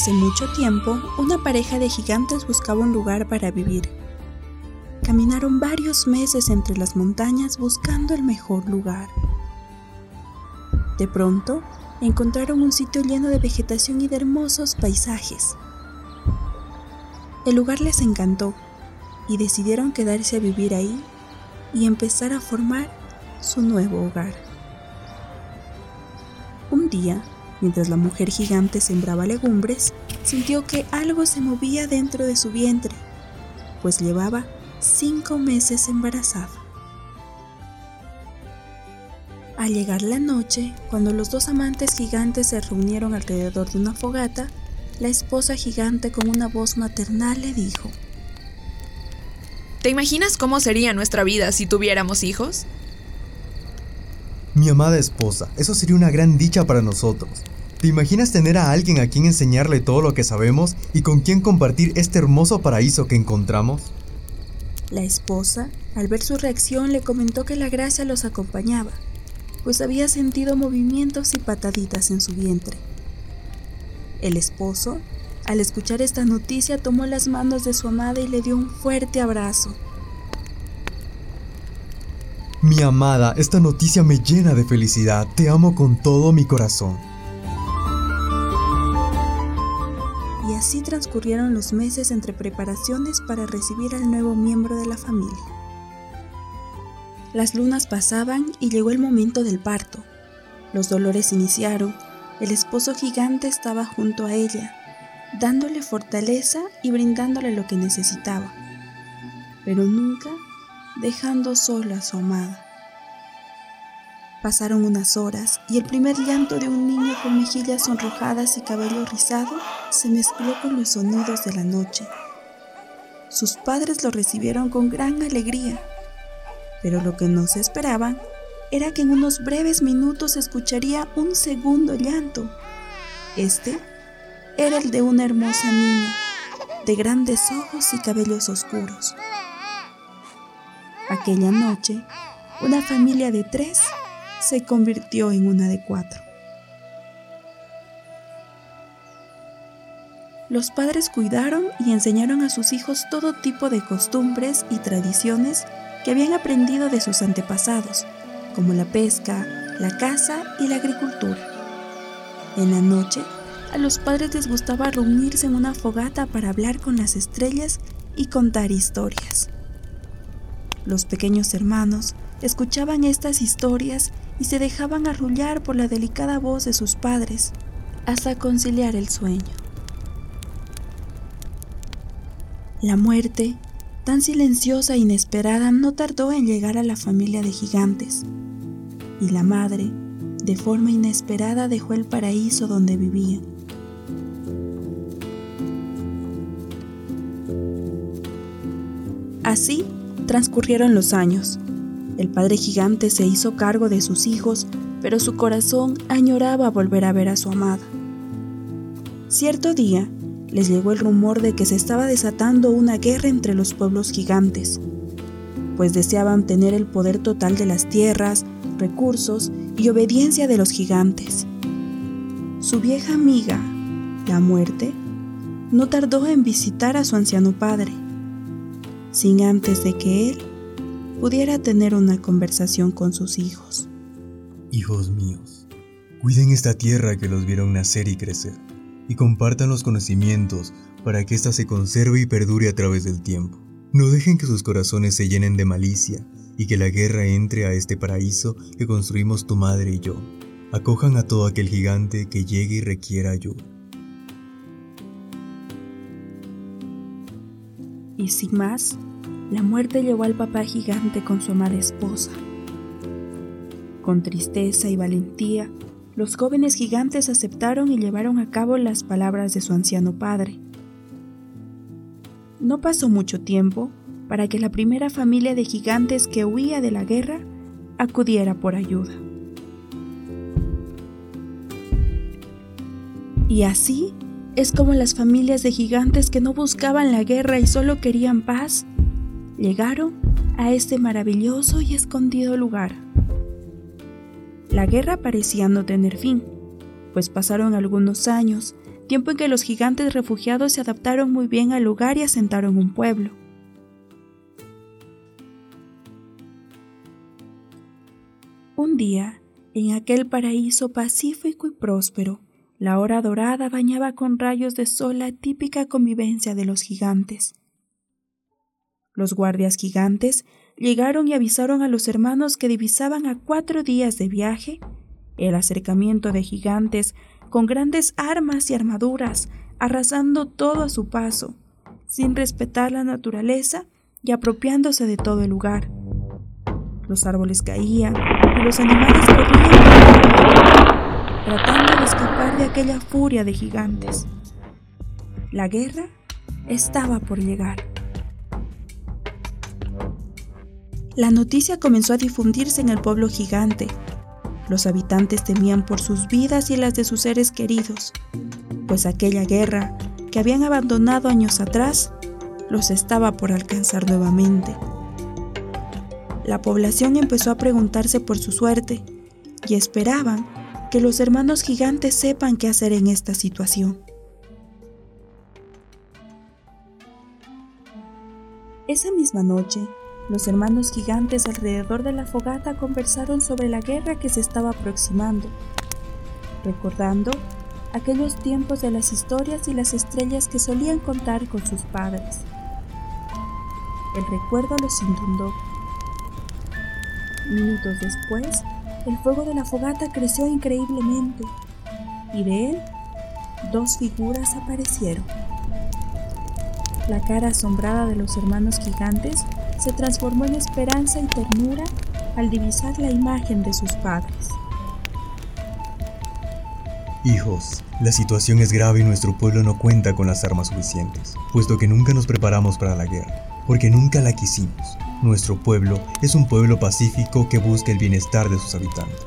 Hace mucho tiempo, una pareja de gigantes buscaba un lugar para vivir. Caminaron varios meses entre las montañas buscando el mejor lugar. De pronto, encontraron un sitio lleno de vegetación y de hermosos paisajes. El lugar les encantó y decidieron quedarse a vivir ahí y empezar a formar su nuevo hogar. Un día, mientras la mujer gigante sembraba legumbres, sintió que algo se movía dentro de su vientre, pues llevaba cinco meses embarazada. Al llegar la noche, cuando los dos amantes gigantes se reunieron alrededor de una fogata, la esposa gigante con una voz maternal le dijo, ¿Te imaginas cómo sería nuestra vida si tuviéramos hijos? Mi amada esposa, eso sería una gran dicha para nosotros. ¿Te imaginas tener a alguien a quien enseñarle todo lo que sabemos y con quien compartir este hermoso paraíso que encontramos? La esposa, al ver su reacción, le comentó que la gracia los acompañaba, pues había sentido movimientos y pataditas en su vientre. El esposo, al escuchar esta noticia, tomó las manos de su amada y le dio un fuerte abrazo. Mi amada, esta noticia me llena de felicidad. Te amo con todo mi corazón. Así transcurrieron los meses entre preparaciones para recibir al nuevo miembro de la familia. Las lunas pasaban y llegó el momento del parto. Los dolores iniciaron el esposo gigante estaba junto a ella, dándole fortaleza y brindándole lo que necesitaba, pero nunca dejando sola a su amada. Pasaron unas horas y el primer llanto de un niño con mejillas sonrojadas y cabello rizado se mezcló con los sonidos de la noche. Sus padres lo recibieron con gran alegría, pero lo que no se esperaban era que en unos breves minutos escucharía un segundo llanto. Este era el de una hermosa niña, de grandes ojos y cabellos oscuros. Aquella noche, una familia de tres se convirtió en una de cuatro. Los padres cuidaron y enseñaron a sus hijos todo tipo de costumbres y tradiciones que habían aprendido de sus antepasados como la pesca, la caza y la agricultura. En la noche, a los padres les gustaba reunirse en una fogata para hablar con las estrellas y contar historias. Los pequeños hermanos escuchaban estas historias y se dejaban arrullar por la delicada voz de sus padres hasta conciliar el sueño. La muerte tan silenciosa e inesperada no tardó en llegar a la familia de gigantes, y la madre, de forma inesperada, dejó el paraíso donde vivían. Así transcurrieron los años. El padre gigante se hizo cargo de sus hijos, pero su corazón añoraba volver a ver a su amada. Cierto día, les llegó el rumor de que se estaba desatando una guerra entre los pueblos gigantes, pues deseaban tener el poder total de las tierras, recursos y obediencia de los gigantes. Su vieja amiga, la muerte, no tardó en visitar a su anciano padre, sin antes de que él pudiera tener una conversación con sus hijos. Hijos míos, cuiden esta tierra que los vieron nacer y crecer y compartan los conocimientos para que ésta se conserve y perdure a través del tiempo. No dejen que sus corazones se llenen de malicia y que la guerra entre a este paraíso que construimos tu madre y yo. Acojan a todo aquel gigante que llegue y requiera ayuda. Y sin más, la muerte llevó al papá gigante con su amada esposa. Con tristeza y valentía, los jóvenes gigantes aceptaron y llevaron a cabo las palabras de su anciano padre. No pasó mucho tiempo para que la primera familia de gigantes que huía de la guerra acudiera por ayuda. Y así es como las familias de gigantes que no buscaban la guerra y solo querían paz, llegaron a este maravilloso y escondido lugar. La guerra parecía no tener fin, pues pasaron algunos años tiempo en que los gigantes refugiados se adaptaron muy bien al lugar y asentaron un pueblo. Un día, en aquel paraíso pacífico y próspero, la hora dorada bañaba con rayos de sol la típica convivencia de los gigantes. Los guardias gigantes llegaron y avisaron a los hermanos que divisaban a cuatro días de viaje el acercamiento de gigantes con grandes armas y armaduras, arrasando todo a su paso, sin respetar la naturaleza y apropiándose de todo el lugar. Los árboles caían y los animales corrían tratando de escapar de aquella furia de gigantes. La guerra estaba por llegar. La noticia comenzó a difundirse en el pueblo gigante. Los habitantes temían por sus vidas y las de sus seres queridos, pues aquella guerra que habían abandonado años atrás los estaba por alcanzar nuevamente. La población empezó a preguntarse por su suerte y esperaban que los hermanos gigantes sepan qué hacer en esta situación. Esa misma noche, los hermanos gigantes alrededor de la fogata conversaron sobre la guerra que se estaba aproximando, recordando aquellos tiempos de las historias y las estrellas que solían contar con sus padres. El recuerdo los inundó. Minutos después, el fuego de la fogata creció increíblemente y de él dos figuras aparecieron. La cara asombrada de los hermanos gigantes se transformó en esperanza y ternura al divisar la imagen de sus padres. Hijos, la situación es grave y nuestro pueblo no cuenta con las armas suficientes, puesto que nunca nos preparamos para la guerra, porque nunca la quisimos. Nuestro pueblo es un pueblo pacífico que busca el bienestar de sus habitantes.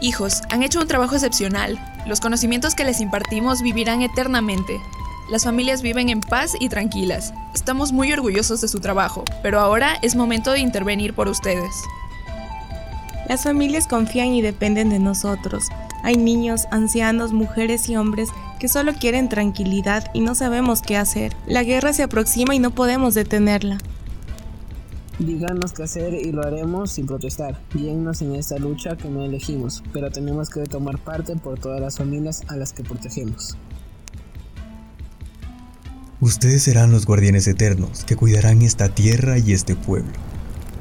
Hijos, han hecho un trabajo excepcional. Los conocimientos que les impartimos vivirán eternamente. Las familias viven en paz y tranquilas. Estamos muy orgullosos de su trabajo, pero ahora es momento de intervenir por ustedes. Las familias confían y dependen de nosotros. Hay niños, ancianos, mujeres y hombres que solo quieren tranquilidad y no sabemos qué hacer. La guerra se aproxima y no podemos detenerla. Díganos qué hacer y lo haremos sin protestar. Guíennos en esta lucha que no elegimos, pero tenemos que tomar parte por todas las familias a las que protegemos. Ustedes serán los guardianes eternos que cuidarán esta tierra y este pueblo.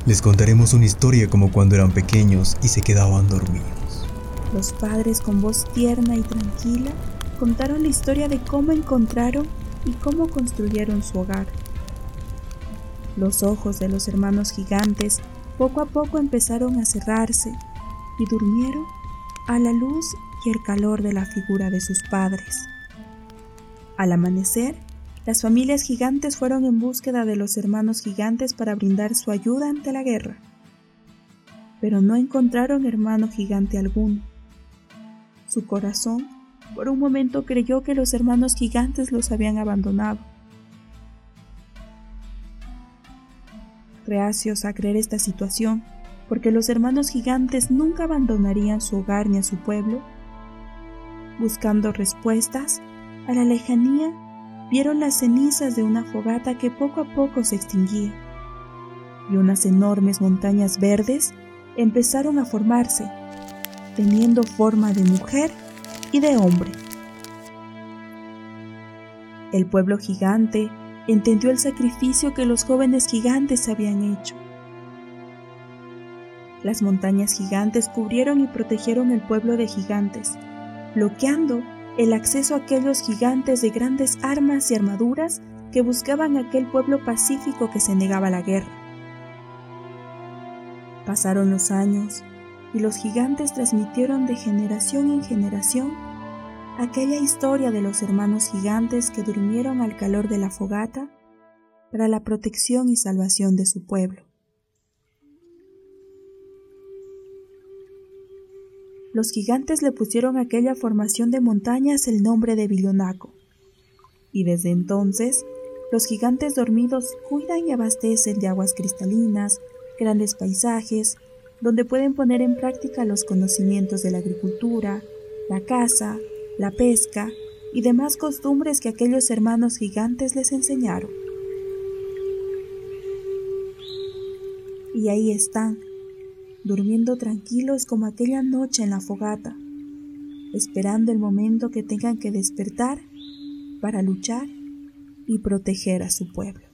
Les contaremos una historia como cuando eran pequeños y se quedaban dormidos. Los padres con voz tierna y tranquila contaron la historia de cómo encontraron y cómo construyeron su hogar. Los ojos de los hermanos gigantes poco a poco empezaron a cerrarse y durmieron a la luz y el calor de la figura de sus padres. Al amanecer, las familias gigantes fueron en búsqueda de los hermanos gigantes para brindar su ayuda ante la guerra, pero no encontraron hermano gigante alguno. Su corazón por un momento creyó que los hermanos gigantes los habían abandonado reacios a creer esta situación, porque los hermanos gigantes nunca abandonarían su hogar ni a su pueblo. Buscando respuestas, a la lejanía vieron las cenizas de una fogata que poco a poco se extinguía, y unas enormes montañas verdes empezaron a formarse, teniendo forma de mujer y de hombre. El pueblo gigante entendió el sacrificio que los jóvenes gigantes habían hecho. Las montañas gigantes cubrieron y protegieron el pueblo de gigantes, bloqueando el acceso a aquellos gigantes de grandes armas y armaduras que buscaban aquel pueblo pacífico que se negaba a la guerra. Pasaron los años y los gigantes transmitieron de generación en generación aquella historia de los hermanos gigantes que durmieron al calor de la fogata para la protección y salvación de su pueblo. Los gigantes le pusieron a aquella formación de montañas el nombre de Bilionaco, y desde entonces los gigantes dormidos cuidan y abastecen de aguas cristalinas, grandes paisajes, donde pueden poner en práctica los conocimientos de la agricultura, la caza, la pesca y demás costumbres que aquellos hermanos gigantes les enseñaron. Y ahí están, durmiendo tranquilos como aquella noche en la fogata, esperando el momento que tengan que despertar para luchar y proteger a su pueblo.